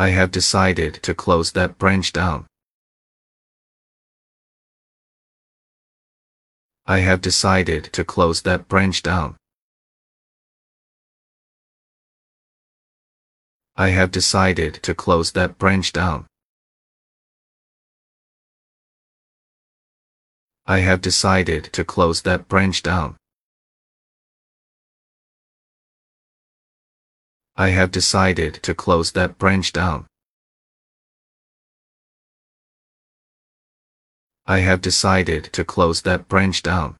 I have decided to close that branch down. I have decided to close that branch down. I have decided to close that branch down. I have decided to close that branch down. I have decided to close that branch down. I have decided to close that branch down.